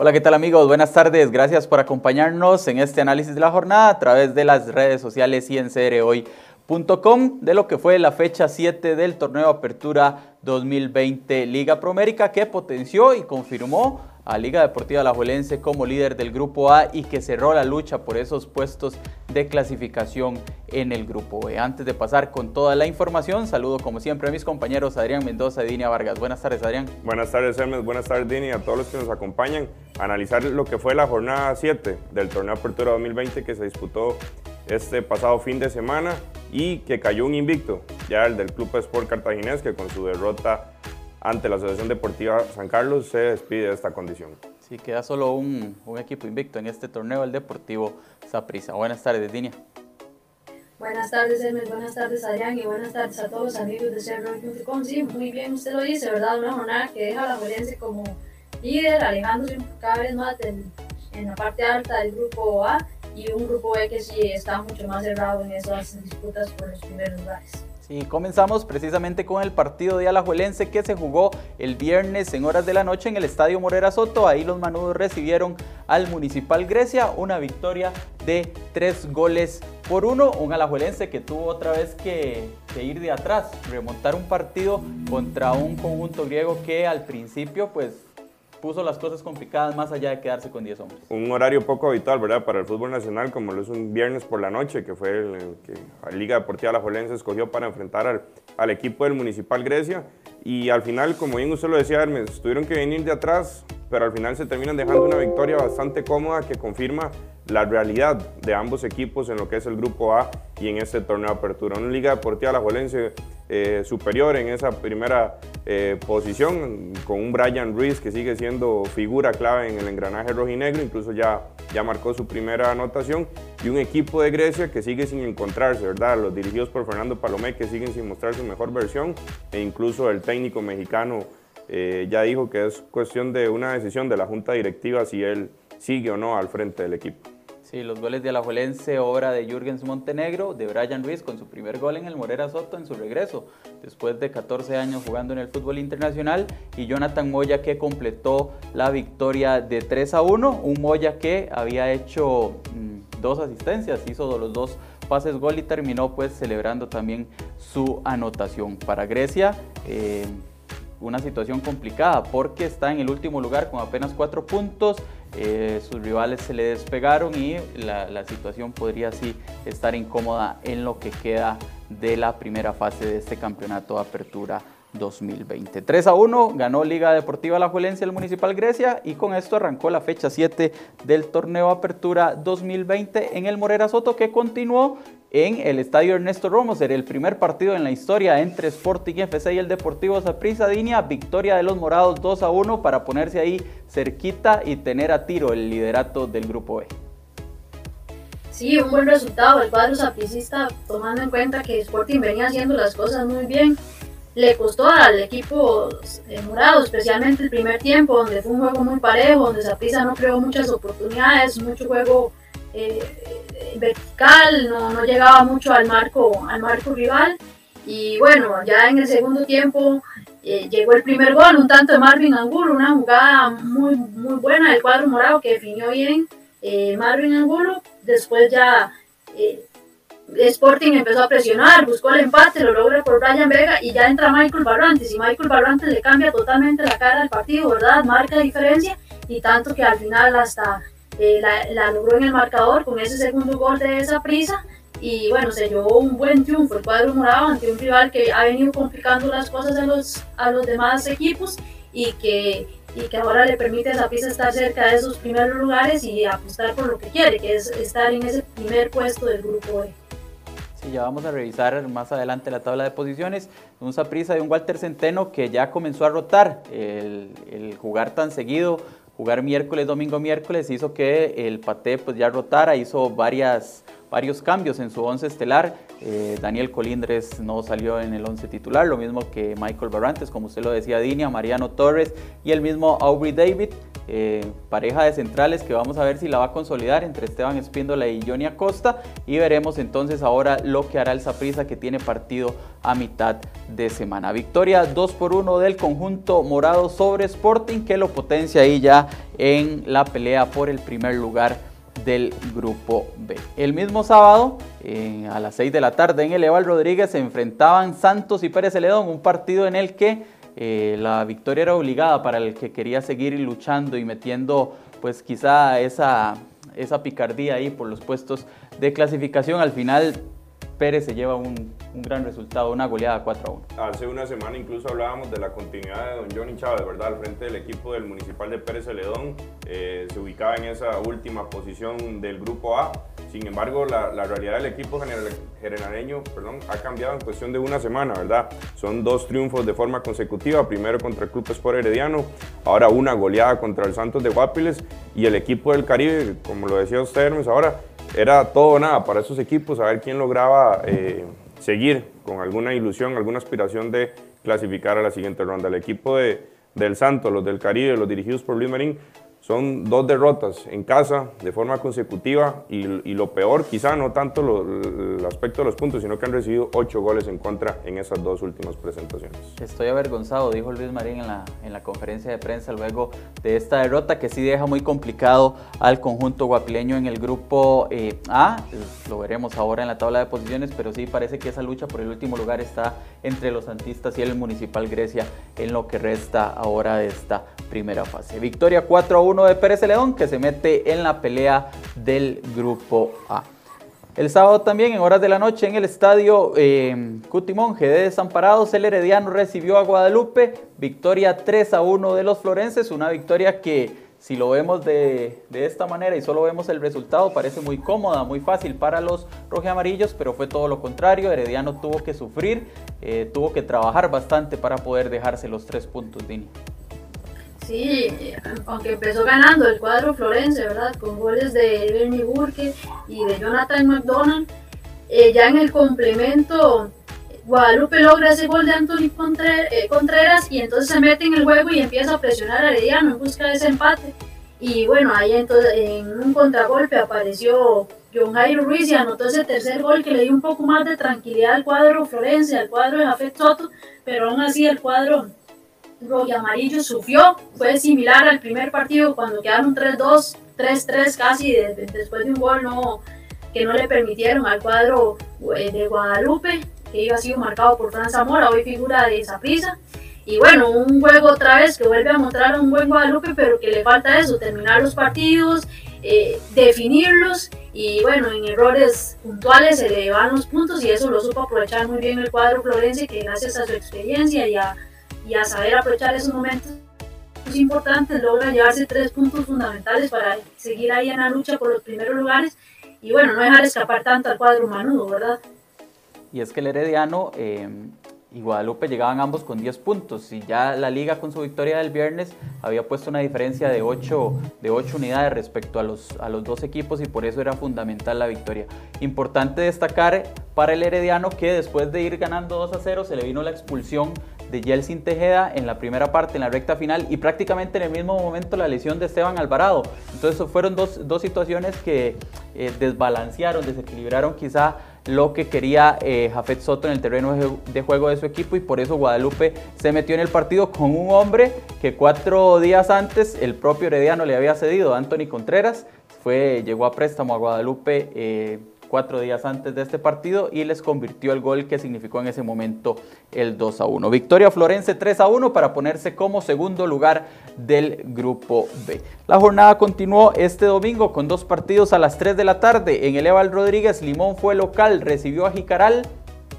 Hola, ¿qué tal amigos? Buenas tardes. Gracias por acompañarnos en este análisis de la jornada a través de las redes sociales y en de lo que fue la fecha 7 del torneo Apertura 2020 Liga Promérica que potenció y confirmó a Liga Deportiva Alajuelense como líder del Grupo A y que cerró la lucha por esos puestos de clasificación en el Grupo B. Antes de pasar con toda la información, saludo como siempre a mis compañeros Adrián Mendoza y Dinia Vargas. Buenas tardes, Adrián. Buenas tardes, Hermes. Buenas tardes, Dini, a todos los que nos acompañan analizar lo que fue la jornada 7 del torneo Apertura 2020 que se disputó este pasado fin de semana y que cayó un invicto, ya el del Club Sport Cartaginés, que con su derrota ante la Asociación Deportiva San Carlos se despide de esta condición. Sí, queda solo un, equipo invicto en este torneo, el Deportivo Saprissa. Buenas tardes, Dinia. Buenas tardes, Hermes. Buenas tardes, Adrián. Y buenas tardes a todos los amigos de CRO.com. Sí, muy bien, usted lo dice, ¿verdad? Una jornada que deja a la Juelense como líder, alejándose cada vez más en la parte alta del grupo A y un grupo B que sí está mucho más cerrado en esas disputas por los primeros lugares. Y comenzamos precisamente con el partido de Alajuelense que se jugó el viernes en horas de la noche en el Estadio Morera Soto. Ahí los manudos recibieron al Municipal Grecia una victoria de tres goles por uno. Un Alajuelense que tuvo otra vez que, que ir de atrás, remontar un partido contra un conjunto griego que al principio pues puso las cosas complicadas más allá de quedarse con 10 hombres. Un horario poco habitual, ¿verdad? Para el fútbol nacional, como lo es un viernes por la noche, que fue el, que la Liga Deportiva La Jolense escogió para enfrentar al, al, equipo del Municipal Grecia. Y al final, como bien usted lo decía, Hermes, tuvieron que venir de atrás, pero al final se terminan dejando una victoria bastante cómoda que confirma la realidad de ambos equipos en lo que es el Grupo A y en este torneo de apertura. Una Liga Deportiva La Jolense eh, superior en esa primera eh, posición, con un Brian Ruiz que sigue siendo figura clave en el engranaje rojinegro, incluso ya, ya marcó su primera anotación, y un equipo de Grecia que sigue sin encontrarse, ¿verdad? Los dirigidos por Fernando Palomé que siguen sin mostrar su mejor versión, e incluso el técnico mexicano eh, ya dijo que es cuestión de una decisión de la junta directiva si él sigue o no al frente del equipo. Sí, los goles de Alajuelense, obra de Jürgens Montenegro, de Brian Ruiz con su primer gol en el Morera Soto en su regreso, después de 14 años jugando en el fútbol internacional, y Jonathan Moya que completó la victoria de 3 a 1, un Moya que había hecho mm, dos asistencias, hizo los dos pases gol y terminó pues celebrando también su anotación. Para Grecia, eh, una situación complicada porque está en el último lugar con apenas cuatro puntos. Eh, sus rivales se le despegaron y la, situación podría así estar incómoda en lo que queda de la primera fase de este campeonato de apertura 2020. 3 a 1 ganó Liga Deportiva La Juelencia el Municipal Grecia y con esto arrancó la fecha 7 del torneo Apertura 2020 en el Morera Soto que continuó en el Estadio Ernesto Romo. Será el primer partido en la historia entre Sporting FC y el Deportivo Saprissa Dinia. Victoria de los morados 2 a 1 para ponerse ahí cerquita y tener a tiro el liderato del Grupo B. Sí, un buen resultado. El cuadro sapricista, tomando en cuenta que Sporting venía haciendo las cosas muy bien le costó al equipo eh, morado, especialmente el primer tiempo, donde fue un juego muy parejo, donde Saprissa no creó muchas oportunidades, mucho juego eh, vertical, no, no, llegaba mucho al marco, al marco rival. Y bueno, ya en el segundo tiempo eh, llegó el primer gol, un tanto de Marvin Angulo, una jugada muy, muy buena del cuadro morado que definió bien Marvin Angulo. Después ya Sporting empezó a presionar, buscó el empate, lo logra por Brian Vega y ya entra Michael Barrantes y Michael Barrantes le cambia totalmente la cara al partido, ¿verdad? Marca diferencia y tanto que al final hasta eh, la, logró en el marcador con ese segundo gol de esa prisa y bueno, se llevó un buen triunfo el cuadro morado ante un rival que ha venido complicando las cosas a los, a los demás equipos y que, y que ahora le permite a esa prisa estar cerca de esos primeros lugares y apostar por lo que quiere, que es estar en ese primer puesto del grupo E. Sí, ya vamos a revisar más adelante la tabla de posiciones. Un Saprisa de un Walter Centeno que ya comenzó a rotar. El, jugar tan seguido, jugar miércoles, domingo, miércoles, hizo que el Pate pues ya rotara, hizo varias, varios cambios en su once estelar. Eh, Daniel Colindres no salió en el once titular, lo mismo que Michael Barrantes, como usted lo decía, Dinia, Mariano Torres y el mismo Aubrey David eh, pareja de centrales que vamos a ver si la va a consolidar entre Esteban Espíndola y Johnny Acosta y veremos entonces ahora lo que hará el Saprissa que tiene partido a mitad de semana. Victoria 2 por 1 del conjunto morado sobre Sporting que lo potencia ahí ya en la pelea por el primer lugar del grupo B. El mismo sábado, eh, a las 6 de la tarde en el Eval Rodríguez, se enfrentaban Santos y Pérez Celedón, un partido en el que eh, la victoria era obligada para el que quería seguir luchando y metiendo pues quizá esa, esa picardía ahí por los puestos de clasificación. Al final Pérez se lleva un, gran resultado, una goleada 4 a 1. Hace una semana incluso hablábamos de la continuidad de don Johnny Chávez, ¿verdad? Al frente del equipo del Municipal de Pérez Celedón, eh, se ubicaba en esa última posición del Grupo A. Sin embargo, la, realidad del equipo generaleño perdón, ha cambiado en cuestión de una semana, ¿verdad? Son dos triunfos de forma consecutiva, primero contra el Club Sport Herediano, ahora una goleada contra el Santos de Guapiles y el equipo del Caribe, como lo decía usted, Hermes, ahora era todo o nada para esos equipos, a ver quién lograba eh, seguir con alguna ilusión, alguna aspiración de clasificar a la siguiente ronda. El equipo de, del Santos, los del Caribe, los dirigidos por Luis Marín, son dos derrotas en casa de forma consecutiva y, lo peor, quizá no tanto el aspecto de los puntos, sino que han recibido ocho goles en contra en esas dos últimas presentaciones. Estoy avergonzado, dijo Luis Marín en la, en la conferencia de prensa luego de esta derrota que sí deja muy complicado al conjunto guapileño en el grupo eh, A. Lo veremos ahora en la tabla de posiciones, pero sí parece que esa lucha por el último lugar está entre los santistas y el Municipal Grecia en lo que resta ahora de esta primera fase. Victoria 4 a 1 de Pérez León que se mete en la pelea del grupo A. El sábado también, en horas de la noche, en el estadio eh, Cutimonje de Desamparados, el Herediano recibió a Guadalupe. Victoria 3 a 1 de los florenses, una victoria que si lo vemos de, esta manera y solo vemos el resultado, parece muy cómoda, muy fácil para los rojiamarillos, pero fue todo lo contrario. Herediano tuvo que sufrir, eh, tuvo que trabajar bastante para poder dejarse los tres puntos, Dini. Sí, aunque empezó ganando el cuadro florense, ¿verdad? Con goles de Bernie Burke y de Jonathan McDonald. Eh, ya en el complemento, Guadalupe logra ese gol de Anthony eh, Contreras y entonces se mete en el juego y empieza a presionar a Herediano en busca de ese empate. Y bueno, ahí entonces en un contragolpe apareció John Jairo Ruiz y anotó ese tercer gol que le dio un poco más de tranquilidad al cuadro florense, al cuadro de Jafet Soto, pero aún así el cuadro rojo y amarillo sufrió, fue similar al primer partido cuando quedaron 3-2, 3-3 casi después de un gol no, que no le permitieron al cuadro eh, de Guadalupe, que iba a sido marcado por Fran Zamora, hoy figura de prisa. Y bueno, un juego otra vez que vuelve a mostrar un buen Guadalupe, pero que le falta eso, terminar los partidos, eh, definirlos y bueno, en errores puntuales se le van los puntos y eso lo supo aprovechar muy bien el cuadro florense que gracias a su experiencia y a y a saber aprovechar esos momentos importantes logra llevarse tres puntos fundamentales para seguir ahí en la lucha por los primeros lugares y bueno, no dejar escapar tanto al cuadro manudo, ¿verdad? Y es que el Herediano eh, y Guadalupe llegaban ambos con 10 puntos y ya la liga con su victoria del viernes había puesto una diferencia de 8, de 8 unidades respecto a los, a los dos equipos y por eso era fundamental la victoria. Importante destacar para el Herediano que después de ir ganando 2 a 0 se le vino la expulsión de Yeltsin Tejeda en la primera parte, en la recta final, y prácticamente en el mismo momento la lesión de Esteban Alvarado. Entonces fueron dos, dos situaciones que eh, desbalancearon, desequilibraron quizá lo que quería eh, Jafet Soto en el terreno de juego de su equipo y por eso Guadalupe se metió en el partido con un hombre que cuatro días antes el propio Herediano le había cedido, Anthony Contreras, fue, llegó a préstamo a Guadalupe eh, cuatro días antes de este partido y les convirtió el gol que significó en ese momento el 2 a 1. Victoria Florense 3 a 1 para ponerse como segundo lugar del grupo B. La jornada continuó este domingo con dos partidos a las 3 de la tarde. En el Eval Rodríguez, Limón fue local, recibió a Jicaral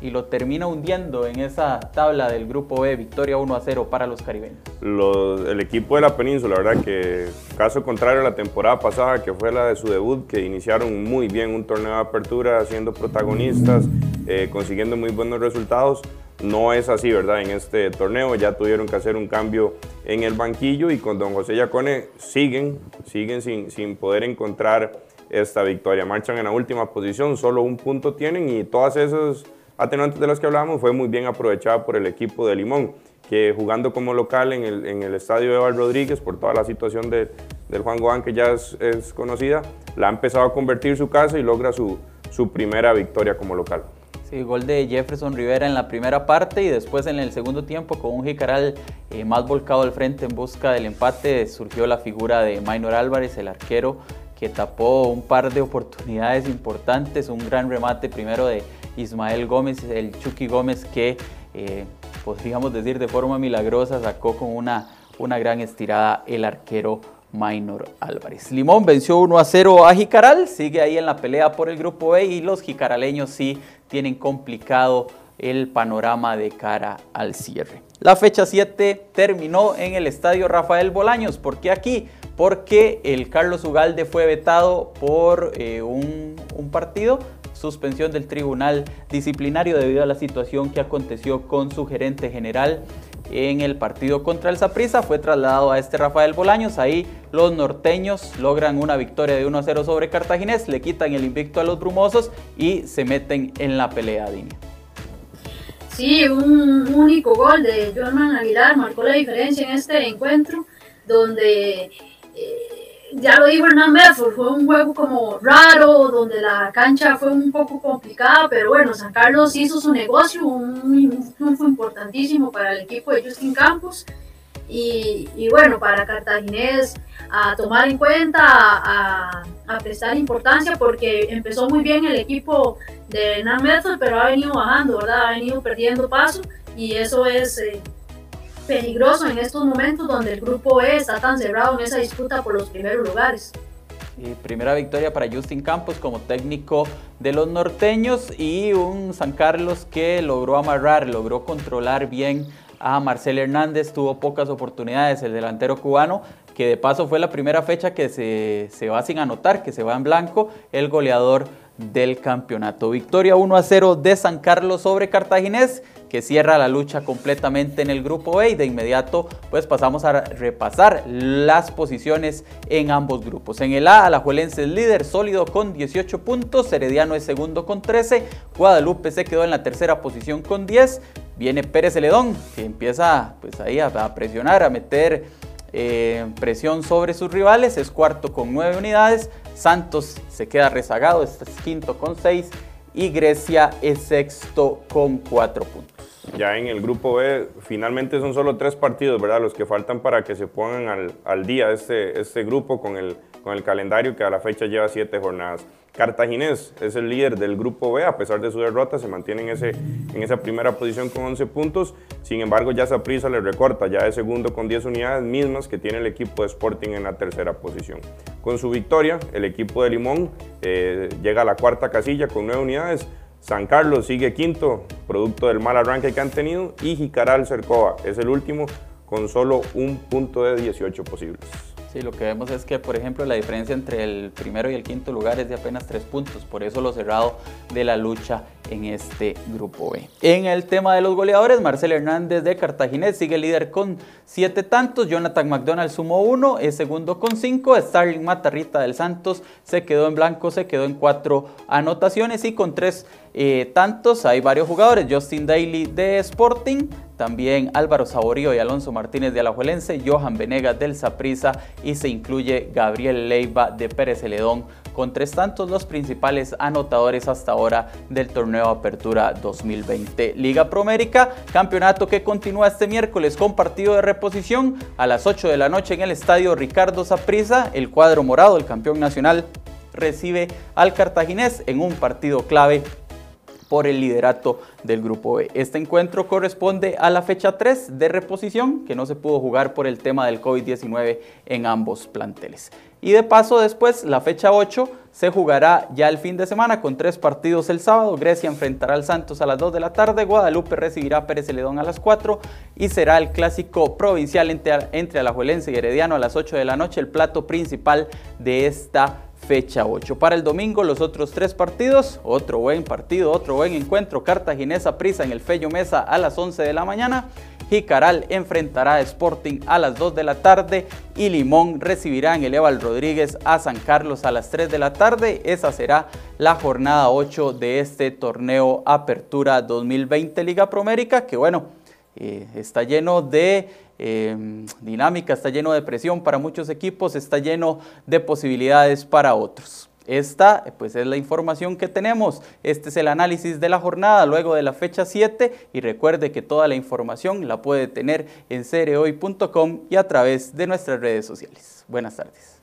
y lo termina hundiendo en esa tabla del grupo B, victoria 1 a 0 para los caribeños. el equipo de la península, la verdad que caso contrario a la temporada pasada, que fue la de su debut, que iniciaron muy bien un torneo de apertura, siendo protagonistas, eh, consiguiendo muy buenos resultados. No es así, ¿verdad? En este torneo ya tuvieron que hacer un cambio en el banquillo y con don José Yacone siguen, siguen sin, sin poder encontrar esta victoria. Marchan en la última posición, solo un punto tienen y todas esas atenuantes de las que hablábamos fue muy bien aprovechada por el equipo de Limón, que jugando como local en el, en el estadio Eval Rodríguez, por toda la situación de, del Juan Goán que ya es, es, conocida, la ha empezado a convertir su casa y logra su, su primera victoria como local. Sí, gol de Jefferson Rivera en la primera parte y después en el segundo tiempo con un Jicaral eh, más volcado al frente en busca del empate surgió la figura de Maynor Álvarez, el arquero que tapó un par de oportunidades importantes, un gran remate primero de Ismael Gómez, el Chucky Gómez que eh, podríamos decir de forma milagrosa sacó con una, una gran estirada el arquero Minor Álvarez. Limón venció 1 a 0 a Jicaral, sigue ahí en la pelea por el grupo B y los jicaraleños sí tienen complicado el panorama de cara al cierre. La fecha 7 terminó en el estadio Rafael Bolaños. ¿Por qué aquí? Porque el Carlos Ugalde fue vetado por eh, un partido suspensión del tribunal disciplinario debido a la situación que aconteció con su gerente general en el partido contra el Saprissa. Fue trasladado a este Rafael Bolaños. Ahí los norteños logran una victoria de 1 0 sobre Cartaginés, le quitan el invicto a los brumosos y se meten en la pelea, Dini. Sí, un único gol de Joan Aguilar marcó la diferencia en este encuentro, donde ya lo dijo Hernán Bedford, fue un juego como raro, donde la cancha fue un poco complicada, pero bueno, San Carlos hizo su negocio, un triunfo importantísimo para el equipo de Justin Campos. Y, y, bueno, para Cartaginés a tomar en cuenta, a, a, prestar importancia, porque empezó muy bien el equipo de Hernán Bedford, pero ha venido bajando, ¿verdad? Ha venido perdiendo paso y eso es... Eh, peligroso en estos momentos donde el grupo E está tan cerrado en esa disputa por los primeros lugares. Primera victoria para Justin Campos como técnico de los norteños y un San Carlos que logró amarrar, logró controlar bien a Marcel Hernández, tuvo pocas oportunidades el delantero cubano, que de paso fue la primera fecha que se, se va sin anotar, que se va en blanco, el goleador del campeonato. Victoria 1 a 0 de San Carlos sobre Cartaginés que cierra la lucha completamente en el grupo B y de inmediato pues pasamos a repasar las posiciones en ambos grupos. En el A, Alajuelense es líder sólido con 18 puntos, Herediano es segundo con 13, Guadalupe se quedó en la tercera posición con 10, viene Pérez Celedón que empieza pues ahí a, presionar, a meter eh, presión sobre sus rivales, es cuarto con 9 unidades, Santos se queda rezagado, es quinto con 6 y Grecia es sexto con 4 puntos. Ya en el grupo B, finalmente son solo tres partidos, ¿verdad? Los que faltan para que se pongan al, al día este, este grupo con el, con el calendario que a la fecha lleva siete jornadas. Cartaginés es el líder del grupo B, a pesar de su derrota, se mantiene en, ese, en esa primera posición con 11 puntos. Sin embargo, ya Saprissa le recorta, ya es segundo con 10 unidades mismas que tiene el equipo de Sporting en la tercera posición. Con su victoria, el equipo de Limón eh, llega a la cuarta casilla con 9 unidades. San Carlos sigue quinto, producto del mal arranque que han tenido, y Jicaral Cercoa es el último con solo un punto de 18 posibles. Sí, lo que vemos es que, por ejemplo, la diferencia entre el primero y el quinto lugar es de apenas tres puntos, por eso lo cerrado de la lucha en este grupo B. En el tema de los goleadores, Marcel Hernández de Cartaginés sigue líder con siete tantos, Jonathan McDonald sumó uno, es segundo con cinco, Starling Matarrita del Santos se quedó en blanco, se quedó en cuatro anotaciones. Y con tres eh, tantos hay varios jugadores, Justin Daly de Sporting, también Álvaro Saborío y Alonso Martínez de Alajuelense, Johan Venegas del Saprissa y se incluye Gabriel Leiva de Pérez Celedón con tres tantos los principales anotadores hasta ahora del torneo Apertura 2020. Liga Promérica, campeonato que continúa este miércoles con partido de reposición a las 8 de la noche en el estadio Ricardo Saprissa, el cuadro morado, el campeón nacional recibe al cartaginés en un partido clave por el liderato del grupo B. Este encuentro corresponde a la fecha 3 de reposición que no se pudo jugar por el tema del COVID-19 en ambos planteles. Y de paso después, la fecha 8 se jugará ya el fin de semana con tres partidos el sábado. Grecia enfrentará al Santos a las 2 de la tarde, Guadalupe recibirá a Pérez Celedón a las 4 y será el clásico provincial entre, entre Alajuelense y Herediano a las 8 de la noche, el plato principal de esta fecha 8. Para el domingo los otros tres partidos, otro buen partido, otro buen encuentro, Cartaginesa Prisa en el Fello Mesa a las 11 de la mañana, Jicaral enfrentará a Sporting a las 2 de la tarde y Limón recibirá en el Eval Rodríguez a San Carlos a las 3 de la tarde. Esa será la jornada 8 de este torneo Apertura 2020 Liga Promérica, que bueno, eh, está lleno de em, dinámica, está lleno de presión para muchos equipos, está lleno de posibilidades para otros. Esta pues es la información que tenemos. Este es el análisis de la jornada luego de la fecha 7 y recuerde que toda la información la puede tener en cereoy.com y a través de nuestras redes sociales. Buenas tardes.